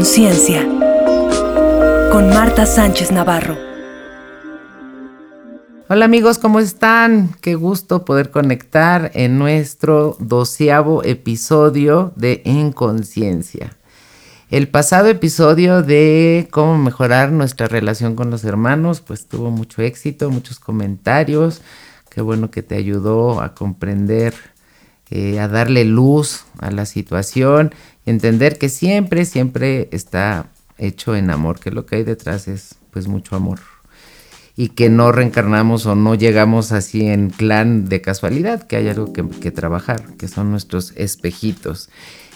conciencia. Con Marta Sánchez Navarro. Hola amigos, ¿cómo están? Qué gusto poder conectar en nuestro doceavo episodio de En Conciencia. El pasado episodio de cómo mejorar nuestra relación con los hermanos, pues tuvo mucho éxito, muchos comentarios. Qué bueno que te ayudó a comprender, eh, a darle luz a la situación entender que siempre, siempre está hecho en amor, que lo que hay detrás es pues mucho amor. Y que no reencarnamos o no llegamos así en clan de casualidad, que hay algo que, que trabajar, que son nuestros espejitos.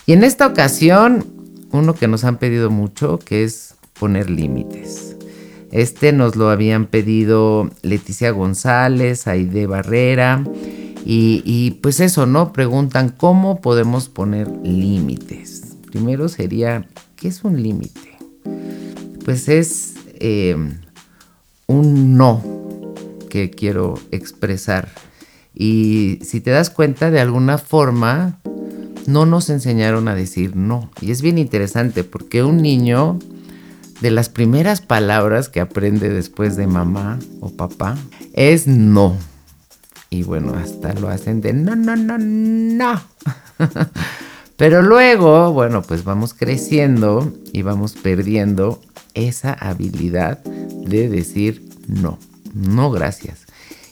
Y en esta ocasión, uno que nos han pedido mucho, que es poner límites. Este nos lo habían pedido Leticia González, Aide Barrera, y, pues eso, ¿no? Preguntan cómo podemos poner límites primero sería, ¿qué es un límite? Pues es eh, un no que quiero expresar. Y si te das cuenta, de alguna forma, no nos enseñaron a decir no. Y es bien interesante porque un niño, de las primeras palabras que aprende después de mamá o papá, es no. Y bueno, hasta lo hacen de no, no, no, no. Pero luego, bueno, pues vamos creciendo y vamos perdiendo esa habilidad de decir no, no gracias.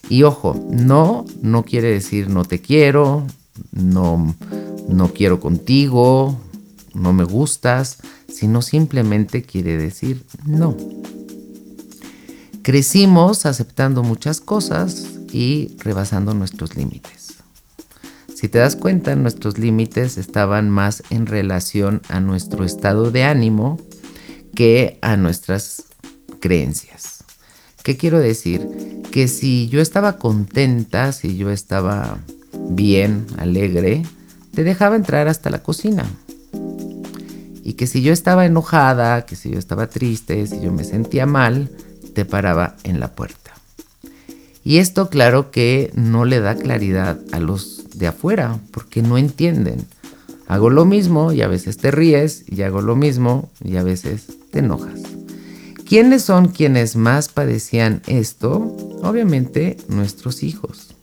Y ojo, no no quiere decir no te quiero, no no quiero contigo, no me gustas, sino simplemente quiere decir no. Crecimos aceptando muchas cosas y rebasando nuestros límites. Si te das cuenta, nuestros límites estaban más en relación a nuestro estado de ánimo que a nuestras creencias. ¿Qué quiero decir? Que si yo estaba contenta, si yo estaba bien, alegre, te dejaba entrar hasta la cocina. Y que si yo estaba enojada, que si yo estaba triste, si yo me sentía mal, te paraba en la puerta. Y esto claro que no le da claridad a los de afuera, porque no entienden. Hago lo mismo y a veces te ríes, y hago lo mismo y a veces te enojas. ¿Quiénes son quienes más padecían esto? Obviamente nuestros hijos.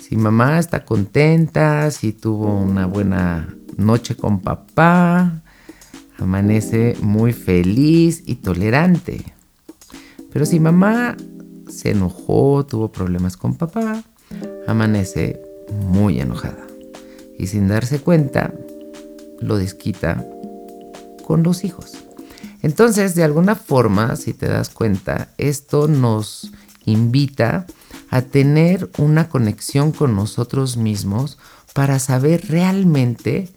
Si mamá está contenta, si tuvo una buena noche con papá, amanece muy feliz y tolerante. Pero si mamá se enojó, tuvo problemas con papá, amanece muy enojada. Y sin darse cuenta, lo desquita con los hijos. Entonces, de alguna forma, si te das cuenta, esto nos invita a tener una conexión con nosotros mismos para saber realmente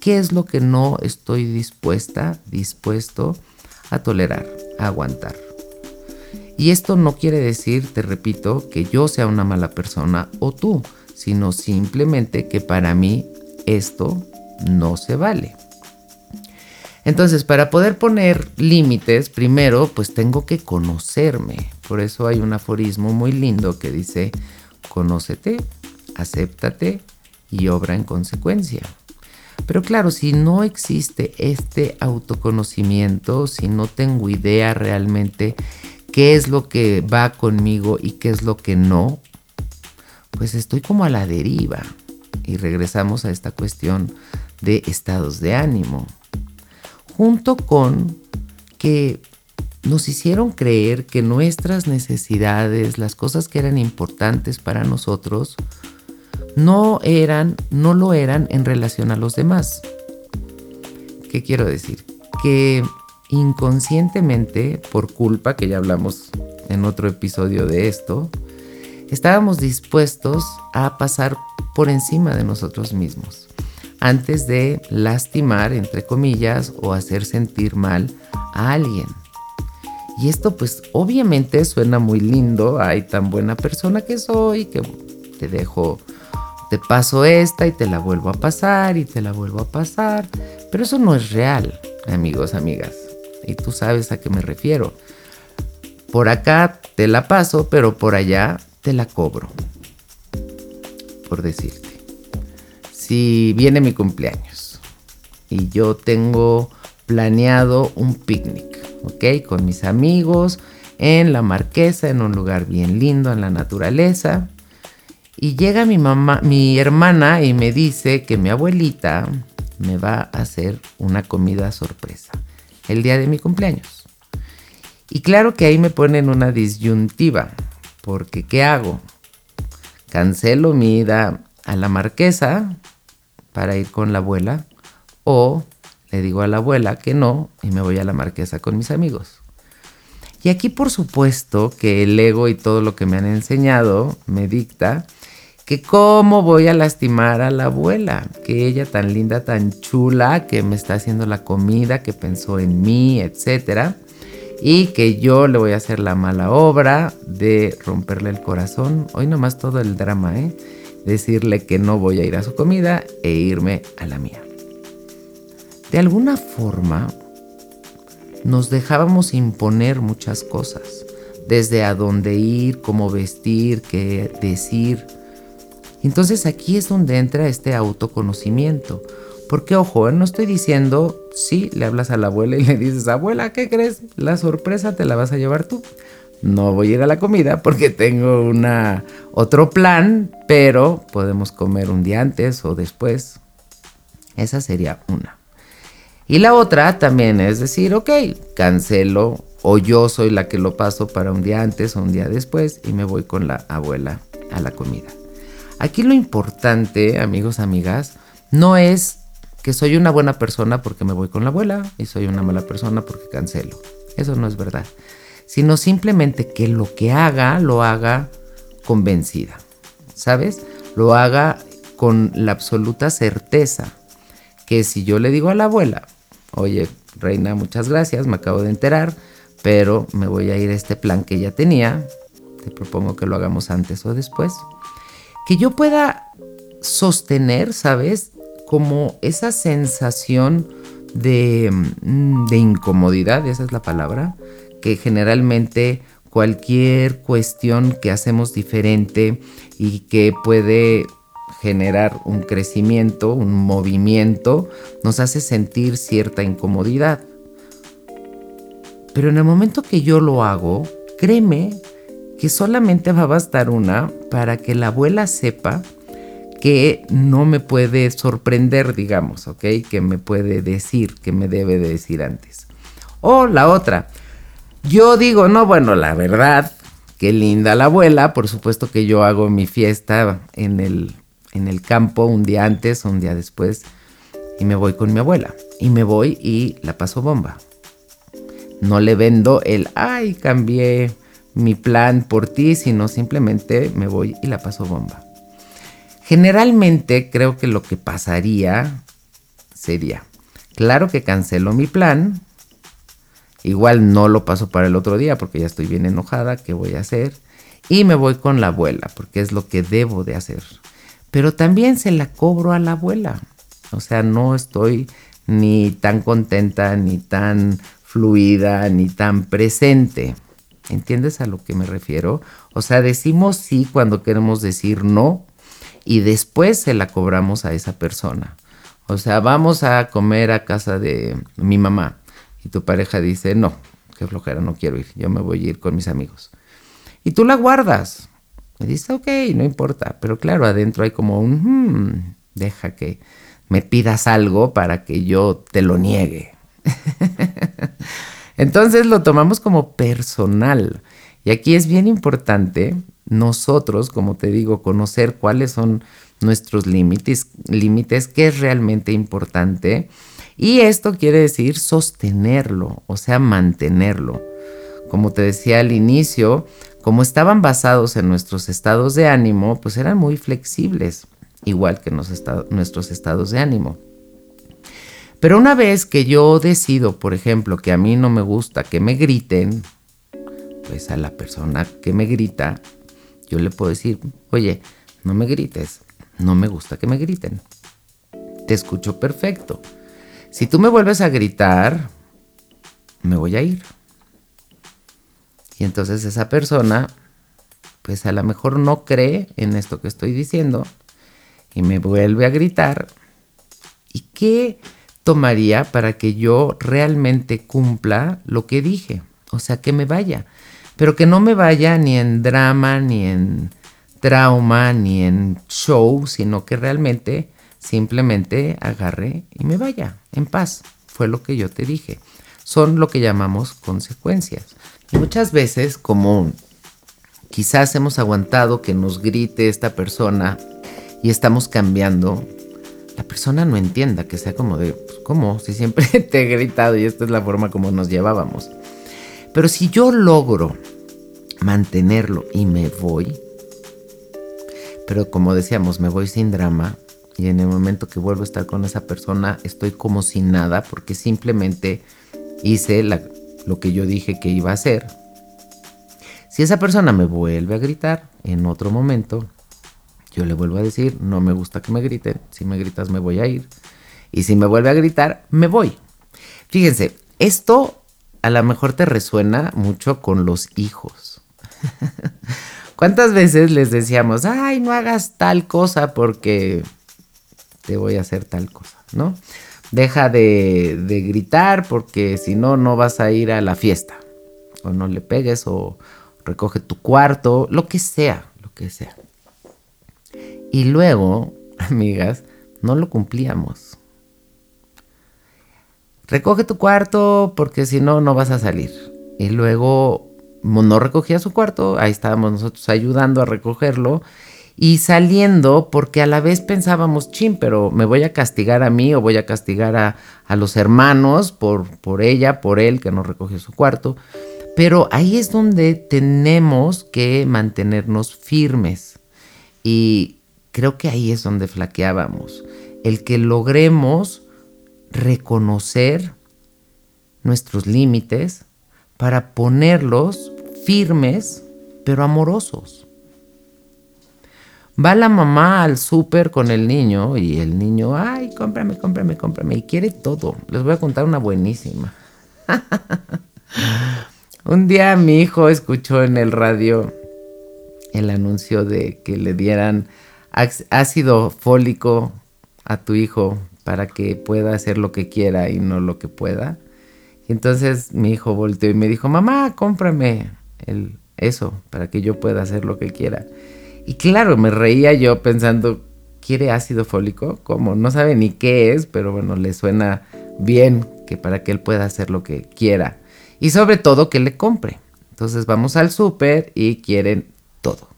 qué es lo que no estoy dispuesta, dispuesto a tolerar, a aguantar. Y esto no quiere decir, te repito, que yo sea una mala persona o tú, sino simplemente que para mí esto no se vale. Entonces, para poder poner límites, primero pues tengo que conocerme. Por eso hay un aforismo muy lindo que dice, conócete, acéptate y obra en consecuencia. Pero claro, si no existe este autoconocimiento, si no tengo idea realmente qué es lo que va conmigo y qué es lo que no, pues estoy como a la deriva. Y regresamos a esta cuestión de estados de ánimo. Junto con que nos hicieron creer que nuestras necesidades, las cosas que eran importantes para nosotros, no eran, no lo eran en relación a los demás. ¿Qué quiero decir? Que inconscientemente, por culpa, que ya hablamos en otro episodio de esto, estábamos dispuestos a pasar por encima de nosotros mismos antes de lastimar, entre comillas, o hacer sentir mal a alguien. Y esto pues obviamente suena muy lindo, ay, tan buena persona que soy, que te dejo, te paso esta y te la vuelvo a pasar y te la vuelvo a pasar, pero eso no es real, amigos, amigas, y tú sabes a qué me refiero. Por acá te la paso, pero por allá te la cobro. Por decirte. Si viene mi cumpleaños y yo tengo planeado un picnic, ¿ok? Con mis amigos en la marquesa, en un lugar bien lindo, en la naturaleza. Y llega mi mamá, mi hermana y me dice que mi abuelita me va a hacer una comida sorpresa el día de mi cumpleaños. Y claro que ahí me ponen una disyuntiva, porque ¿qué hago? Cancelo mi ida a la marquesa para ir con la abuela o le digo a la abuela que no y me voy a la marquesa con mis amigos. Y aquí por supuesto que el ego y todo lo que me han enseñado me dicta que cómo voy a lastimar a la abuela, que ella tan linda, tan chula, que me está haciendo la comida, que pensó en mí, etcétera, y que yo le voy a hacer la mala obra de romperle el corazón. Hoy nomás todo el drama, ¿eh? Decirle que no voy a ir a su comida e irme a la mía. De alguna forma, nos dejábamos imponer muchas cosas, desde a dónde ir, cómo vestir, qué decir. Entonces aquí es donde entra este autoconocimiento. Porque ojo, no estoy diciendo, sí, le hablas a la abuela y le dices, abuela, ¿qué crees? La sorpresa te la vas a llevar tú. No voy a ir a la comida porque tengo una otro plan, pero podemos comer un día antes o después. Esa sería una. Y la otra también es decir, ok, cancelo o yo soy la que lo paso para un día antes o un día después y me voy con la abuela a la comida. Aquí lo importante, amigos, amigas, no es que soy una buena persona porque me voy con la abuela y soy una mala persona porque cancelo. Eso no es verdad. Sino simplemente que lo que haga, lo haga convencida. ¿Sabes? Lo haga con la absoluta certeza que si yo le digo a la abuela, oye, reina, muchas gracias, me acabo de enterar, pero me voy a ir a este plan que ya tenía, te propongo que lo hagamos antes o después, que yo pueda sostener, ¿sabes? Como esa sensación de, mm, de incomodidad, esa es la palabra, que generalmente cualquier cuestión que hacemos diferente y que puede generar un crecimiento, un movimiento, nos hace sentir cierta incomodidad. Pero en el momento que yo lo hago, créeme que solamente va a bastar una para que la abuela sepa que no me puede sorprender, digamos, ¿ok? Que me puede decir, que me debe de decir antes. O la otra, yo digo, no, bueno, la verdad, qué linda la abuela, por supuesto que yo hago mi fiesta en el en el campo un día antes un día después y me voy con mi abuela. Y me voy y la paso bomba. No le vendo el, ay, cambié mi plan por ti, sino simplemente me voy y la paso bomba. Generalmente creo que lo que pasaría sería, claro que cancelo mi plan, igual no lo paso para el otro día porque ya estoy bien enojada, ¿qué voy a hacer? Y me voy con la abuela porque es lo que debo de hacer pero también se la cobro a la abuela. O sea, no estoy ni tan contenta, ni tan fluida, ni tan presente. ¿Entiendes a lo que me refiero? O sea, decimos sí cuando queremos decir no y después se la cobramos a esa persona. O sea, vamos a comer a casa de mi mamá y tu pareja dice, no, qué flojera, no quiero ir, yo me voy a ir con mis amigos. Y tú la guardas, me dice, ok, no importa, pero claro, adentro hay como un, hmm, deja que me pidas algo para que yo te lo niegue. Entonces lo tomamos como personal. Y aquí es bien importante nosotros, como te digo, conocer cuáles son nuestros límites, límites, qué es realmente importante. Y esto quiere decir sostenerlo, o sea, mantenerlo. Como te decía al inicio, como estaban basados en nuestros estados de ánimo, pues eran muy flexibles, igual que nuestros estados de ánimo. Pero una vez que yo decido, por ejemplo, que a mí no me gusta que me griten, pues a la persona que me grita, yo le puedo decir, oye, no me grites, no me gusta que me griten. Te escucho perfecto. Si tú me vuelves a gritar, me voy a ir. Y entonces esa persona, pues a lo mejor no cree en esto que estoy diciendo y me vuelve a gritar. ¿Y qué tomaría para que yo realmente cumpla lo que dije? O sea, que me vaya. Pero que no me vaya ni en drama, ni en trauma, ni en show, sino que realmente simplemente agarre y me vaya en paz. Fue lo que yo te dije. Son lo que llamamos consecuencias. Y muchas veces, como quizás hemos aguantado que nos grite esta persona y estamos cambiando, la persona no entienda, que sea como de, pues, ¿cómo? Si siempre te he gritado y esta es la forma como nos llevábamos. Pero si yo logro mantenerlo y me voy, pero como decíamos, me voy sin drama y en el momento que vuelvo a estar con esa persona estoy como sin nada porque simplemente hice lo que yo dije que iba a hacer. Si esa persona me vuelve a gritar en otro momento, yo le vuelvo a decir, no me gusta que me griten, si me gritas me voy a ir. Y si me vuelve a gritar, me voy. Fíjense, esto a lo mejor te resuena mucho con los hijos. ¿Cuántas veces les decíamos, ay, no hagas tal cosa porque te voy a hacer tal cosa, ¿no? Deja de, de gritar porque si no, no vas a ir a la fiesta. O no le pegues o recoge tu cuarto, lo que sea, lo que sea. Y luego, amigas, no lo cumplíamos. Recoge tu cuarto porque si no, no vas a salir. Y luego no recogía su cuarto, ahí estábamos nosotros ayudando a recogerlo y saliendo porque a la vez pensábamos, chin, pero me voy a castigar a mí o voy a castigar a, a los hermanos por, por ella, por él que no recogió su cuarto. Pero ahí es donde tenemos que mantenernos firmes y creo que ahí es donde flaqueábamos. El que logremos reconocer nuestros límites para ponerlos firmes pero amorosos. Va la mamá al súper con el niño y el niño, ay, cómprame, cómprame, cómprame. Y quiere todo. Les voy a contar una buenísima. Un día mi hijo escuchó en el radio el anuncio de que le dieran ácido fólico a tu hijo para que pueda hacer lo que quiera y no lo que pueda. Y entonces mi hijo volteó y me dijo, mamá, cómprame el, eso para que yo pueda hacer lo que quiera. Y claro, me reía yo pensando, ¿quiere ácido fólico? Como no sabe ni qué es, pero bueno, le suena bien que para que él pueda hacer lo que quiera. Y sobre todo que le compre. Entonces vamos al súper y quieren todo.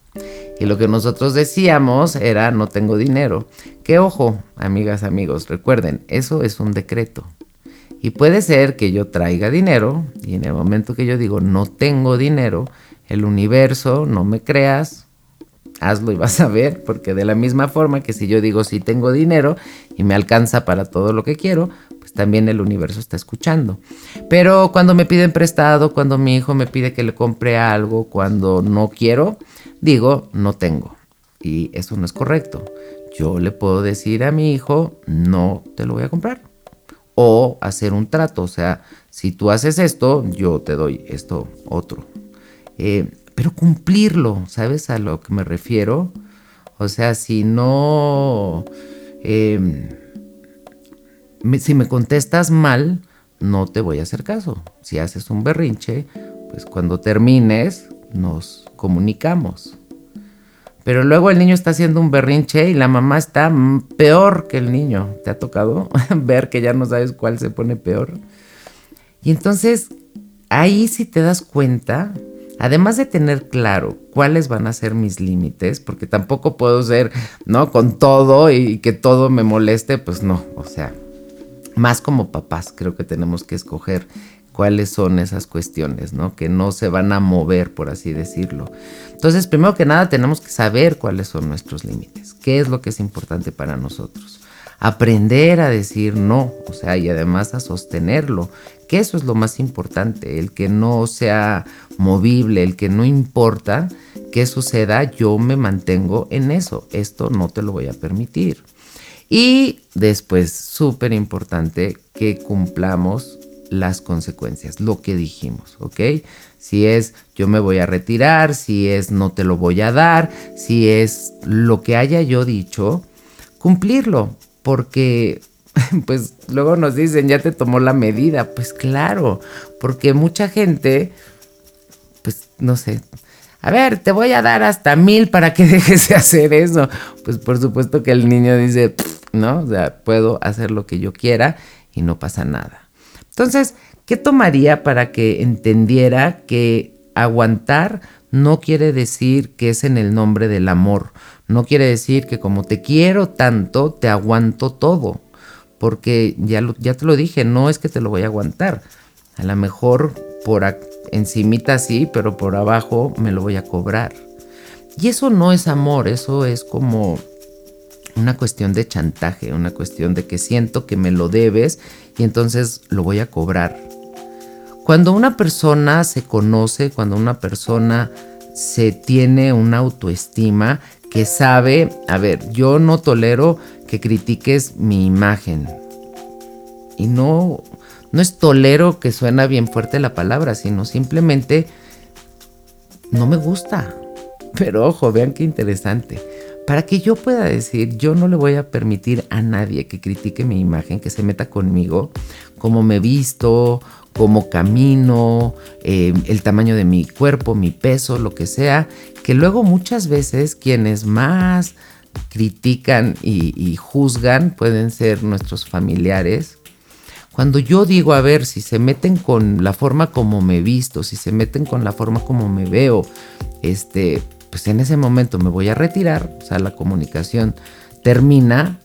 Y lo que nosotros decíamos era no tengo dinero. Que ojo, amigas, amigos, recuerden, eso es un decreto. Y puede ser que yo traiga dinero y en el momento que yo digo no tengo dinero, el universo, no me creas, hazlo y vas a ver, porque de la misma forma que si yo digo sí tengo dinero y me alcanza para todo lo que quiero, también el universo está escuchando. Pero cuando me piden prestado, cuando mi hijo me pide que le compre algo, cuando no quiero, digo, no tengo. Y eso no es correcto. Yo le puedo decir a mi hijo, no te lo voy a comprar. O hacer un trato, o sea, si tú haces esto, yo te doy esto otro. Eh, pero cumplirlo, ¿sabes a lo que me refiero? O sea, si no... Si me contestas mal, no te voy a hacer caso. Si haces un berrinche, pues cuando termines, nos comunicamos. Pero luego el niño está haciendo un berrinche y la mamá está peor que el niño. ¿Te ha tocado ver que ya no sabes cuál se pone peor? Y entonces, ahí si te das cuenta, además de tener claro cuáles van a ser mis límites, porque tampoco puedo ser, ¿no? Con todo y que todo me moleste, pues no, o sea, más como papás creo que tenemos que escoger cuáles son esas cuestiones, ¿no? Que no se van a mover, por así decirlo. Entonces, primero que nada, tenemos que saber cuáles son nuestros límites, qué es lo que es importante para nosotros. Aprender a decir no, o sea, y además a sostenerlo, que eso es lo más importante, el que no sea movible, el que no importa qué suceda, yo me mantengo en eso, esto no te lo voy a permitir. Y después, súper importante, que cumplamos las consecuencias, lo que dijimos, ¿ok? Si es yo me voy a retirar, si es no te lo voy a dar, si es lo que haya yo dicho, cumplirlo, porque Pues luego nos dicen, ya te tomó la medida. Pues claro, porque mucha gente, pues no sé, a ver, te voy a dar hasta mil para que dejes de hacer eso. Pues por supuesto que el niño dice, ¿no? O sea, puedo hacer lo que yo quiera y no pasa nada. Entonces, ¿qué tomaría para que entendiera que aguantar no quiere decir que es en el nombre del amor? No quiere decir que como te quiero tanto, te aguanto todo. Porque ya, ya te lo dije, no es que te lo voy a aguantar. A lo mejor por encimita sí, pero por abajo me lo voy a cobrar. Y eso no es amor, eso es como una cuestión de chantaje, una cuestión de que siento que me lo debes y entonces lo voy a cobrar. Cuando una persona se conoce, cuando una persona se tiene una autoestima que sabe, a ver, yo no tolero que critiques mi imagen. Y no, no es tolero que suena bien fuerte la palabra, sino simplemente no me gusta. Pero ojo, vean qué interesante para que yo pueda decir, yo no le voy a permitir a nadie que critique mi imagen, que se meta conmigo, cómo me visto, cómo camino, eh, el tamaño de mi cuerpo, mi peso, lo que sea, que luego muchas veces quienes más critican y, y juzgan pueden ser nuestros familiares. Cuando yo digo, a ver, si se meten con la forma como me visto, si se meten con la forma como me veo, este, pues en ese momento me voy a retirar, o sea, la comunicación termina,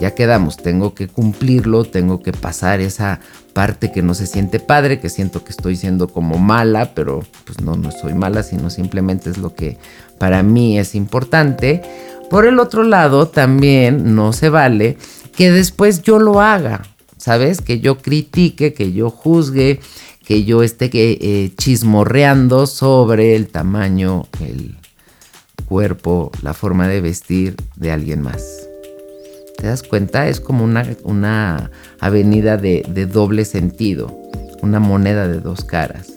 ya quedamos, tengo que cumplirlo, tengo que pasar esa parte que no se siente padre, que siento que estoy siendo como mala, pero pues no, no soy mala, sino simplemente es lo que para mí es importante. Por el otro lado, también no se vale que después yo lo haga, ¿sabes? Que yo critique, que yo juzgue, que yo esté eh, chismorreando sobre el tamaño, el cuerpo, la forma de vestir de alguien más. ¿Te das cuenta? Es como una, avenida de, de doble sentido, una moneda de dos caras.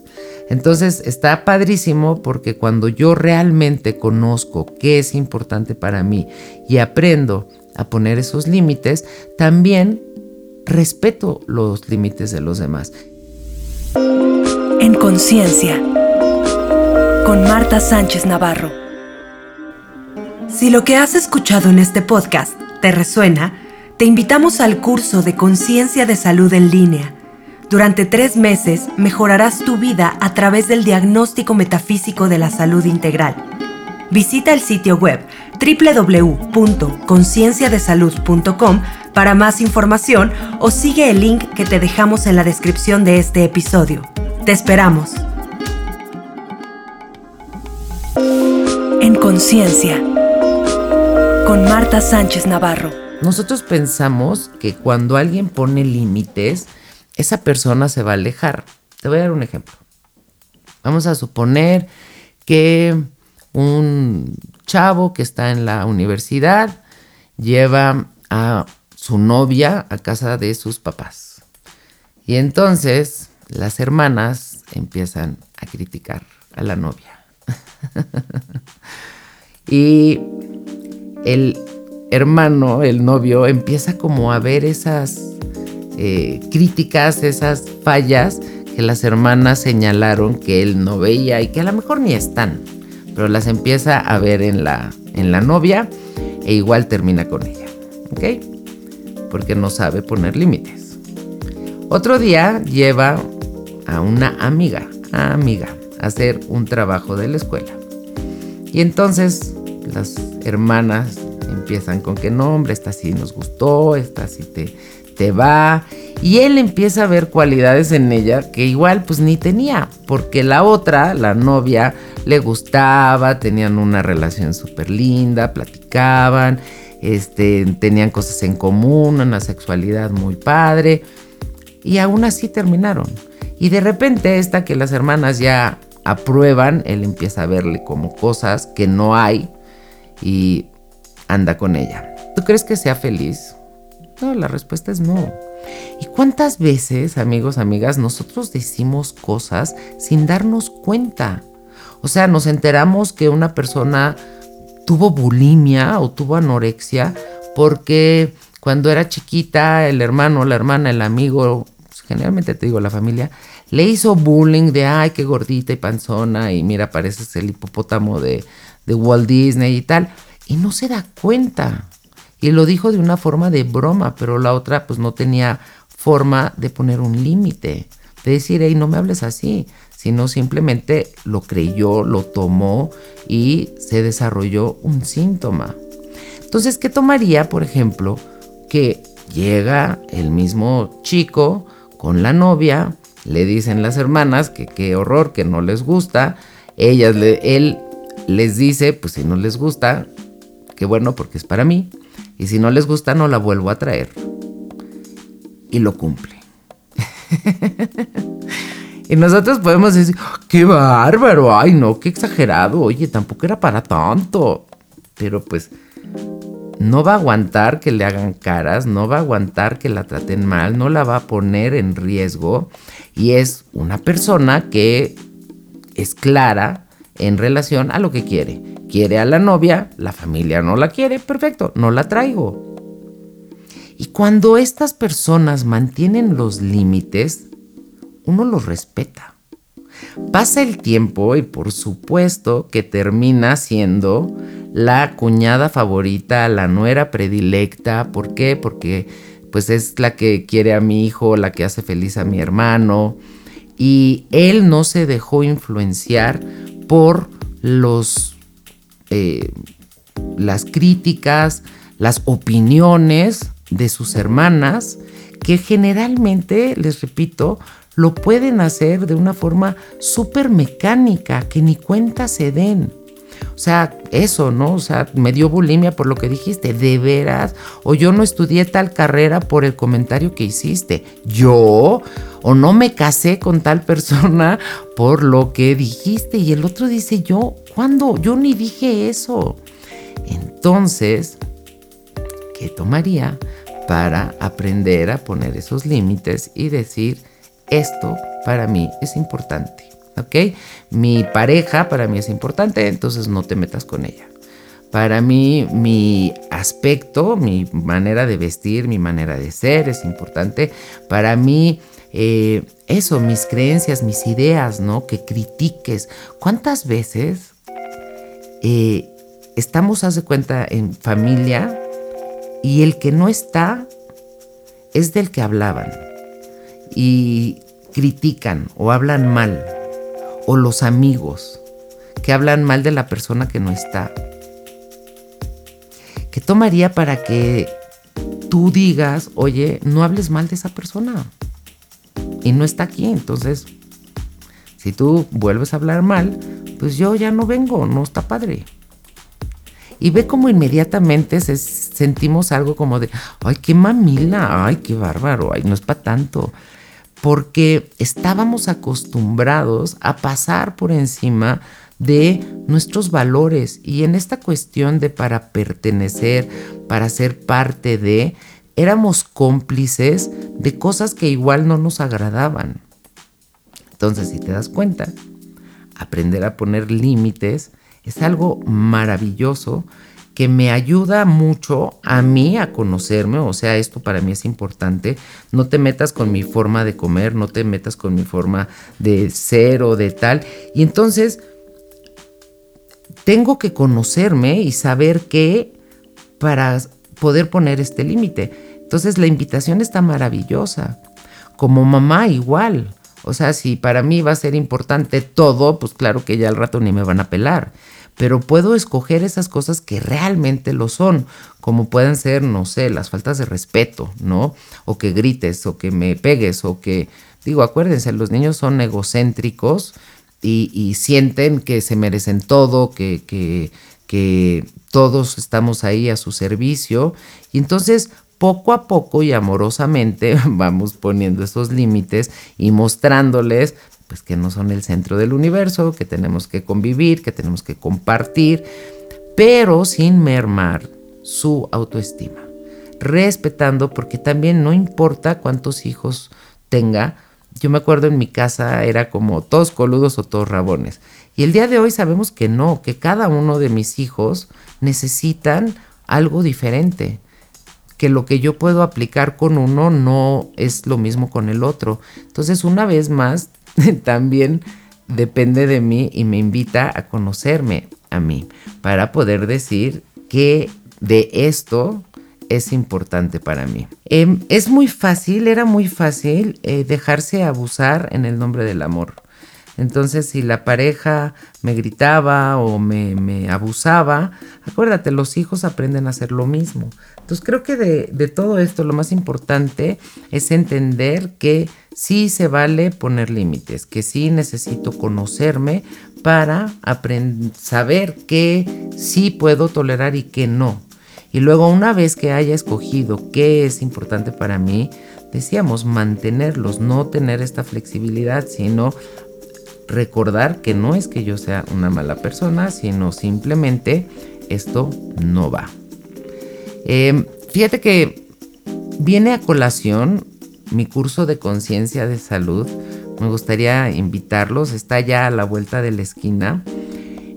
Entonces está padrísimo porque cuando yo realmente conozco qué es importante para mí y aprendo a poner esos límites, también respeto los límites de los demás. En Conciencia, con Marta Sánchez Navarro. Si lo que has escuchado en este podcast te resuena, te invitamos al curso de Conciencia de Salud en línea. Durante tres meses mejorarás tu vida a través del diagnóstico metafísico de la salud integral. Visita el sitio web www.concienciadesalud.com para más información o sigue el link que te dejamos en la descripción de este episodio. Te esperamos. En Conciencia, con Marta Sánchez Navarro. Nosotros pensamos que cuando alguien pone límites, esa persona se va a alejar. Te voy a dar un ejemplo. Vamos a suponer que un chavo que está en la universidad lleva a su novia a casa de sus papás. Y entonces las hermanas empiezan a criticar a la novia. y el hermano, el novio, empieza como a ver esas eh, críticas, esas fallas que las hermanas señalaron que él no veía y que a lo mejor ni están, pero las empieza a ver en la, en la novia e igual termina con ella. ¿Ok? Porque no sabe poner límites. Otro día lleva a una amiga, amiga, a hacer un trabajo de la escuela. Y entonces las hermanas empiezan con que no, hombre, esta sí nos gustó, esta sí te, te va. Y él empieza a ver cualidades en ella que igual pues ni tenía, porque la otra, la novia, le gustaba, tenían una relación súper linda, platicaban, este, tenían cosas en común, una sexualidad muy padre, y aún así terminaron. Y de repente esta que las hermanas ya aprueban, él empieza a verle como cosas que no hay y anda con ella. ¿Tú crees que sea feliz? No, la respuesta es no. ¿Y cuántas veces, amigos, amigas, nosotros decimos cosas sin darnos cuenta? O sea, nos enteramos que una persona tuvo bulimia o tuvo anorexia porque cuando era chiquita, el hermano, la hermana, el amigo, pues, generalmente te digo la familia, le hizo bullying de, ay, qué gordita y panzona, y mira, pareces el hipopótamo de, de Walt Disney y tal, y no se da cuenta. Y lo dijo de una forma de broma, pero la otra pues no tenía forma de poner un límite, de decir, hey, no me hables así, sino simplemente lo creyó, lo tomó y se desarrolló un síntoma. Entonces, ¿qué tomaría, por ejemplo, que llega el mismo chico con la novia, le dicen las hermanas que qué horror, que no les gusta, ellas, él les dice, pues si no les gusta, qué bueno porque es para mí, y si no les gusta no la vuelvo a traer. Y lo cumple. y nosotros podemos decir, qué bárbaro, ay no, qué exagerado, oye, tampoco era para tanto. Pero pues no va a aguantar que le hagan caras, no va a aguantar que la traten mal, no la va a poner en riesgo. Y es una persona que es clara en relación a lo que quiere quiere a la novia, la familia no la quiere, perfecto, no la traigo. Y cuando estas personas mantienen los límites, uno los respeta. Pasa el tiempo y por supuesto que termina siendo la cuñada favorita, la nuera predilecta. ¿Por qué? Porque pues es la que quiere a mi hijo, la que hace feliz a mi hermano. Y él no se dejó influenciar por los eh, las críticas, las opiniones de sus hermanas, que generalmente, les repito, lo pueden hacer de una forma súper mecánica, que ni cuenta se den. O sea, eso, ¿no? O sea, me dio bulimia por lo que dijiste, de veras. O yo no estudié tal carrera por el comentario que hiciste. Yo, o no me casé con tal persona por lo que dijiste. Y el otro dice, yo, ¿cuándo? Yo ni dije eso. Entonces, ¿qué tomaría para aprender a poner esos límites y decir, esto para mí es importante? ¿ok? Mi pareja para mí es importante, entonces no te metas con ella. Para mí, mi aspecto, mi manera de vestir, mi manera de ser es importante. Para mí, eh, eso, mis creencias, mis ideas, ¿no? Que critiques. ¿Cuántas veces eh, estamos, haz de cuenta, en familia y el que no está es del que hablaban y critican o hablan mal o los amigos que hablan mal de la persona que no está. ¿Qué tomaría para que tú digas, oye, no hables mal de esa persona? Y no está aquí, entonces, si tú vuelves a hablar mal, pues yo ya no vengo, no está padre. Y ve como inmediatamente sentimos algo como de, ay, qué mamila, ay, qué bárbaro, ay, no es para tanto porque estábamos acostumbrados a pasar por encima de nuestros valores y en esta cuestión de para pertenecer, para ser parte de, éramos cómplices de cosas que igual no nos agradaban. Entonces, si te das cuenta, aprender a poner límites es algo maravilloso que me ayuda mucho a mí a conocerme, o sea, esto para mí es importante, no te metas con mi forma de comer, no te metas con mi forma de ser o de tal, y entonces tengo que conocerme y saber qué para poder poner este límite. Entonces la invitación está maravillosa. Como mamá igual. O sea, si para mí va a ser importante todo, pues claro que ya al rato ni me van a pelar pero puedo escoger esas cosas que realmente lo son, como pueden ser, no sé, las faltas de respeto, ¿no? O que grites, o que me pegues, o que, digo, acuérdense, los niños son egocéntricos y, sienten que se merecen todo, que, que, que todos estamos ahí a su servicio, y entonces poco a poco y amorosamente vamos poniendo esos límites y mostrándoles pues que no son el centro del universo, que tenemos que convivir, que tenemos que compartir, pero sin mermar su autoestima, respetando porque también no importa cuántos hijos tenga. Yo me acuerdo en mi casa era como todos coludos o todos rabones. Y el día de hoy sabemos que no, que cada uno de mis hijos necesitan algo diferente. que lo que yo puedo aplicar con uno no es lo mismo con el otro. Entonces, una vez más, también depende de mí y me invita a conocerme a mí para poder decir que de esto es importante para mí. Em, es muy fácil, era muy fácil eh, dejarse abusar en el nombre del amor. Entonces, si la pareja me gritaba o me, abusaba, acuérdate, los hijos aprenden a hacer lo mismo. Entonces, creo que de, de, todo esto lo más importante es entender que sí se vale poner límites, que sí necesito conocerme para saber qué sí puedo tolerar y qué no. Y luego una vez que haya escogido qué es importante para mí, decíamos mantenerlos, no tener esta flexibilidad, sino recordar que no es que yo sea una mala persona, sino simplemente esto no va. Em, fíjate que viene a colación mi curso de conciencia de salud. Me gustaría invitarlos, está ya a la vuelta de la esquina.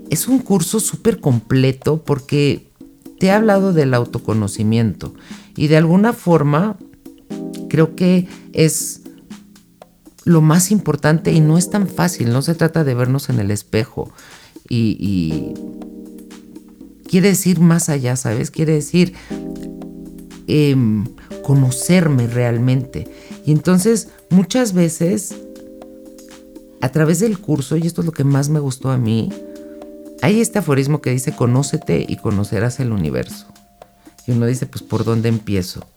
Es un curso súper completo porque te he hablado del autoconocimiento y de alguna forma creo que es lo más importante y no es tan fácil, no se trata de vernos en el espejo y, quiere decir más allá, ¿sabes? Quiere decir em, conocerme realmente. Y entonces muchas veces a través del curso, y esto es lo que más me gustó a mí, hay este aforismo que dice, conócete y conocerás el universo. Y uno dice, pues, ¿por dónde empiezo?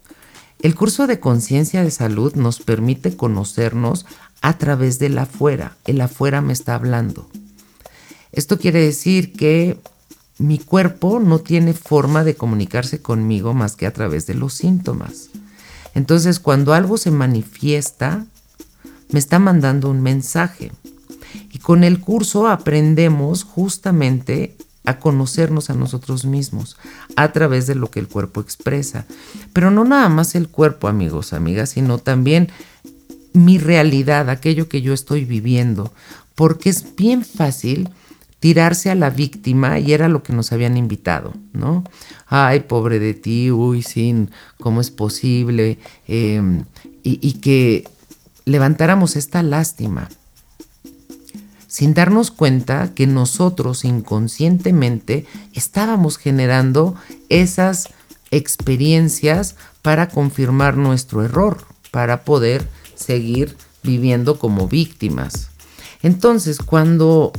El curso de conciencia de salud nos permite conocernos a través del afuera. El afuera me está hablando. Esto quiere decir que mi cuerpo no tiene forma de comunicarse conmigo más que a través de los síntomas. Entonces, cuando algo se manifiesta, me está mandando un mensaje. Y con el curso aprendemos justamente a conocernos a nosotros mismos a través de lo que el cuerpo expresa. Pero no nada más el cuerpo, amigos, amigas, sino también mi realidad, aquello que yo estoy viviendo. Porque es bien fácil tirarse a la víctima y era lo que nos habían invitado, ¿no? Ay, pobre de ti, uy, sin, ¿cómo es posible? Em, y que levantáramos esta lástima sin darnos cuenta que nosotros inconscientemente estábamos generando esas experiencias para confirmar nuestro error, para poder seguir viviendo como víctimas. Entonces, cuando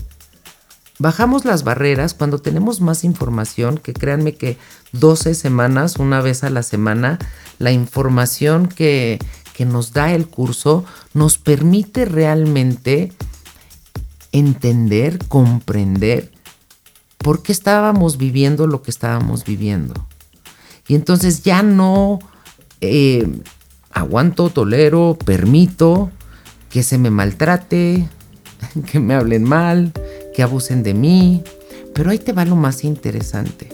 bajamos las barreras, cuando tenemos más información, que créanme que 12 semanas, una vez a la semana, la información que, que nos da el curso nos permite realmente entender, comprender por qué estábamos viviendo lo que estábamos viviendo. Y entonces ya no eh, aguanto, tolero, permito que se me maltrate, que me hablen mal, que abusen de mí. Pero ahí te va lo más interesante.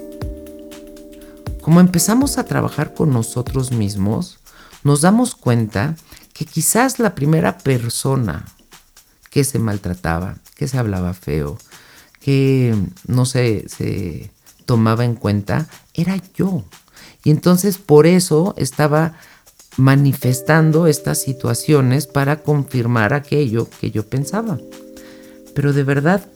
Como empezamos a trabajar con nosotros mismos, nos damos cuenta que quizás la primera persona que se maltrataba, que se hablaba feo, que no se, se tomaba en cuenta, era yo. Y entonces por eso estaba manifestando estas situaciones para confirmar aquello que yo pensaba. Pero de verdad,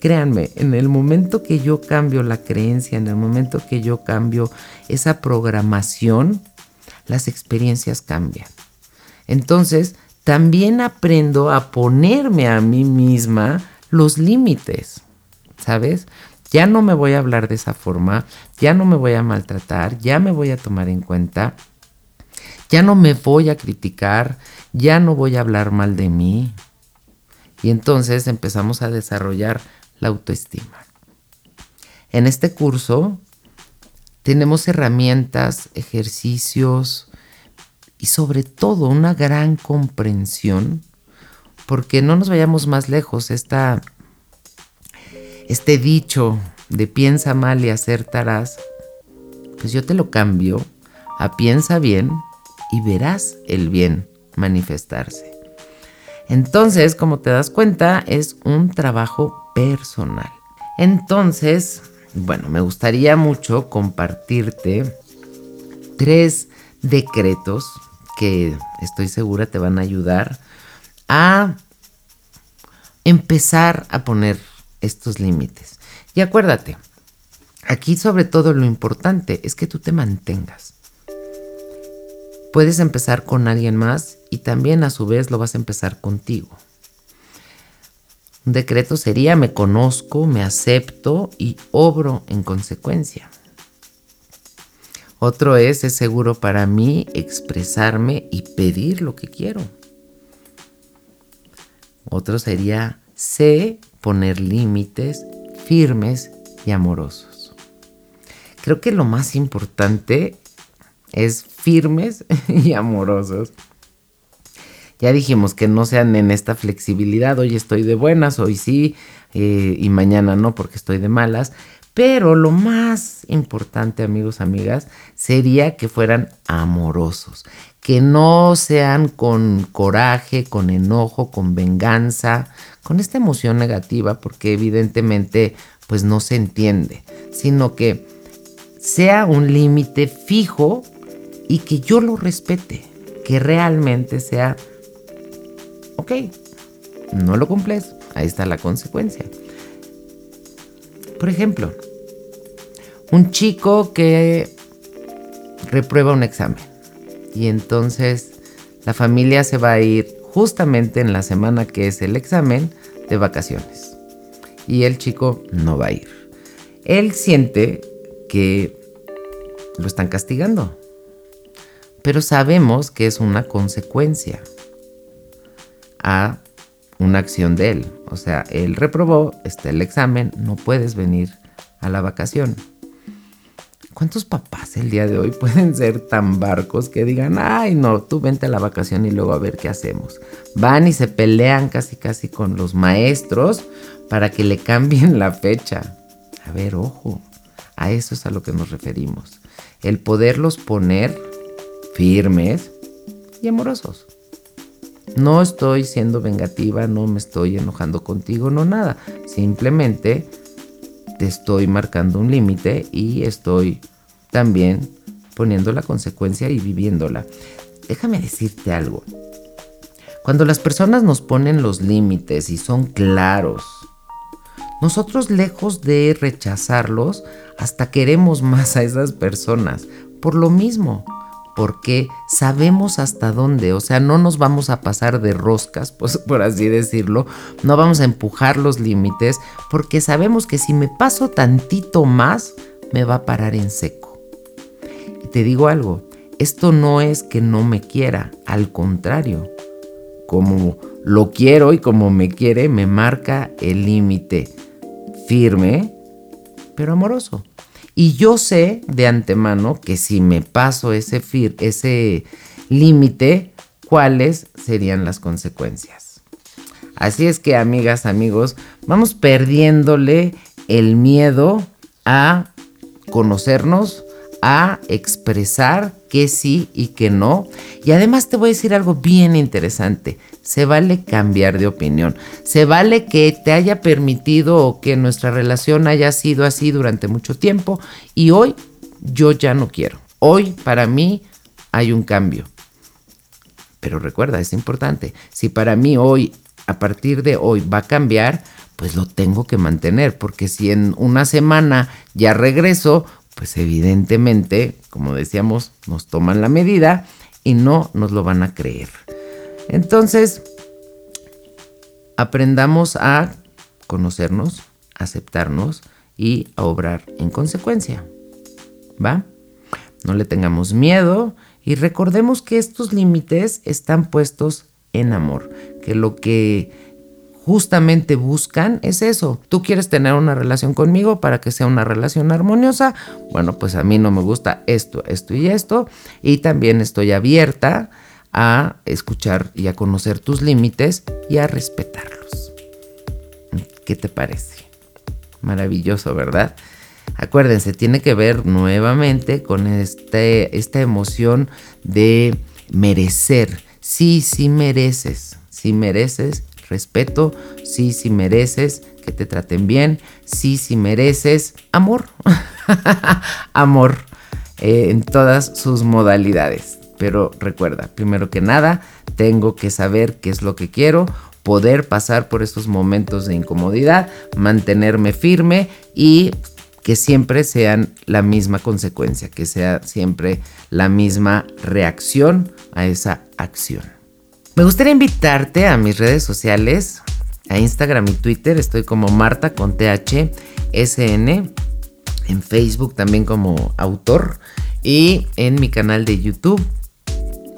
créanme, en el momento que yo cambio la creencia, en el momento que yo cambio esa programación, las experiencias cambian. Entonces, también aprendo a ponerme a mí misma los límites, ¿sabes? Ya no me voy a hablar de esa forma, ya no me voy a maltratar, ya me voy a tomar en cuenta, ya no me voy a criticar, ya no voy a hablar mal de mí. Y entonces empezamos a desarrollar la autoestima. En este curso tenemos herramientas, ejercicios, y sobre todo una gran comprensión, porque no nos vayamos más lejos, esta, este dicho de piensa mal y acertarás, pues yo te lo cambio a piensa bien y verás el bien manifestarse. Entonces, como te das cuenta, es un trabajo personal. Entonces, bueno, me gustaría mucho compartirte tres decretos que estoy segura te van a ayudar a empezar a poner estos límites. Y acuérdate, aquí sobre todo lo importante es que tú te mantengas. Puedes empezar con alguien más y también a su vez lo vas a empezar contigo. Un decreto sería me conozco, me acepto y obro en consecuencia. Otro es, es seguro para mí expresarme y pedir lo que quiero. Otro sería, sé poner límites firmes y amorosos. Creo que lo más importante es firmes y amorosos. Ya dijimos que no sean en esta flexibilidad, hoy estoy de buenas, hoy sí, eh, y mañana no porque estoy de malas. Pero lo más importante, amigos, amigas, sería que fueran amorosos, que no sean con coraje, con enojo, con venganza, con esta emoción negativa, porque evidentemente pues no se entiende, sino que sea un límite fijo y que yo lo respete, que realmente sea, ok, no lo cumples, ahí está la consecuencia. Por ejemplo, un chico que reprueba un examen y entonces la familia se va a ir justamente en la semana que es el examen de vacaciones y el chico no va a ir. Él siente que lo están castigando, pero sabemos que es una consecuencia a una acción de él. O sea, él reprobó, está el examen, no puedes venir a la vacación. ¿Cuántos papás el día de hoy pueden ser tan barcos que digan, ay no, tú vente a la vacación y luego a ver qué hacemos? Van y se pelean casi casi con los maestros para que le cambien la fecha. A ver, ojo, a eso es a lo que nos referimos. El poderlos poner firmes y amorosos. No estoy siendo vengativa, no me estoy enojando contigo, no nada. Simplemente te estoy marcando un límite y estoy también poniendo la consecuencia y viviéndola. Déjame decirte algo. Cuando las personas nos ponen los límites y son claros, nosotros lejos de rechazarlos, hasta queremos más a esas personas. Por lo mismo, porque sabemos hasta dónde, o sea, no nos vamos a pasar de roscas, pues, por así decirlo, no vamos a empujar los límites, porque sabemos que si me paso tantito más, me va a parar en seco. Y te digo algo, esto no es que no me quiera, al contrario, como lo quiero y como me quiere, me marca el límite firme, pero amoroso. Y yo sé de antemano que si me paso ese, ese límite, cuáles serían las consecuencias. Así es que, amigas, amigos, vamos perdiéndole el miedo a conocernos, a expresar que sí y que no. Y además te voy a decir algo bien interesante. Se vale cambiar de opinión. Se vale que te haya permitido o que nuestra relación haya sido así durante mucho tiempo y hoy yo ya no quiero. Hoy para mí hay un cambio. Pero recuerda, es importante. Si para mí hoy, a partir de hoy va a cambiar, pues lo tengo que mantener, porque si en una semana ya regreso, pues evidentemente, como decíamos, nos toman la medida y no nos lo van a creer. Entonces, aprendamos a conocernos, aceptarnos y a obrar en consecuencia. ¿Va? No le tengamos miedo y recordemos que estos límites están puestos en amor, que lo que justamente buscan es eso. Tú quieres tener una relación conmigo para que sea una relación armoniosa. Bueno, pues a mí no me gusta esto, esto y esto. Y también estoy abierta a escuchar y a conocer tus límites y a respetarlos. ¿Qué te parece? Maravilloso, ¿verdad? Acuérdense, tiene que ver nuevamente con este, esta emoción de merecer. Sí, sí mereces, sí mereces respeto, sí, sí mereces que te traten bien, sí, sí mereces amor, amor. eh, en todas sus modalidades. Pero recuerda, primero que nada, tengo que saber qué es lo que quiero, poder pasar por estos momentos de incomodidad, mantenerme firme y que siempre sean la misma consecuencia, que sea siempre la misma reacción a esa acción. Me gustaría invitarte a mis redes sociales, a Instagram y Twitter, estoy como Marta con TH SN, en Facebook también como autor y en mi canal de YouTube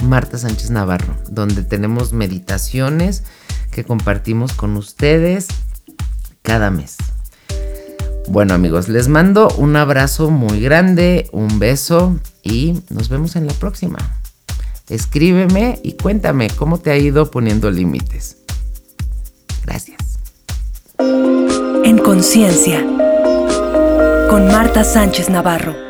Marta Sánchez Navarro, donde tenemos meditaciones que compartimos con ustedes cada mes. Bueno amigos, les mando un abrazo muy grande, un beso y nos vemos en la próxima. Escríbeme y cuéntame cómo te ha ido poniendo límites. Gracias. En conciencia, con Marta Sánchez Navarro.